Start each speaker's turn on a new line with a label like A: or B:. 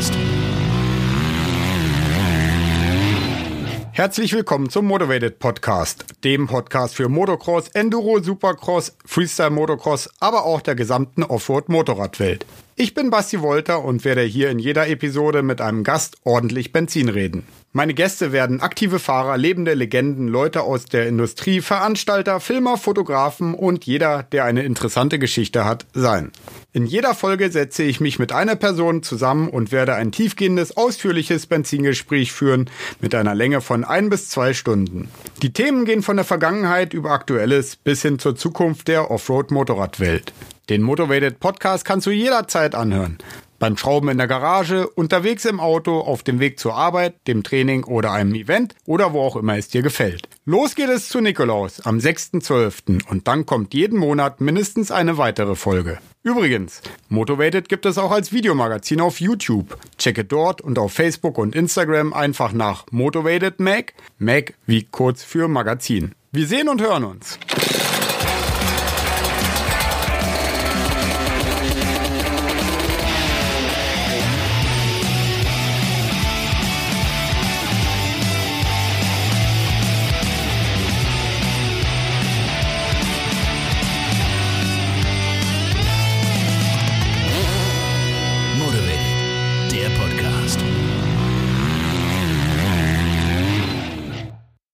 A: Podcast. Herzlich willkommen zum Motivated Podcast, dem Podcast für Motocross, Enduro, Supercross, Freestyle Motocross, aber auch der gesamten Offroad Motorradwelt. Ich bin Basti Wolter und werde hier in jeder Episode mit einem Gast ordentlich Benzin reden. Meine Gäste werden aktive Fahrer, lebende Legenden, Leute aus der Industrie, Veranstalter, Filmer, Fotografen und jeder, der eine interessante Geschichte hat, sein. In jeder Folge setze ich mich mit einer Person zusammen und werde ein tiefgehendes, ausführliches Benzingespräch führen mit einer Länge von ein bis zwei Stunden. Die Themen gehen von der Vergangenheit über Aktuelles bis hin zur Zukunft der Offroad-Motorradwelt. Den Motivated Podcast kannst du jederzeit anhören beim Schrauben in der Garage, unterwegs im Auto, auf dem Weg zur Arbeit, dem Training oder einem Event oder wo auch immer es dir gefällt. Los geht es zu Nikolaus am 6.12. und dann kommt jeden Monat mindestens eine weitere Folge. Übrigens, Motivated gibt es auch als Videomagazin auf YouTube. Checke dort und auf Facebook und Instagram einfach nach Motivated Mag, Mag wie kurz für Magazin. Wir sehen und hören uns.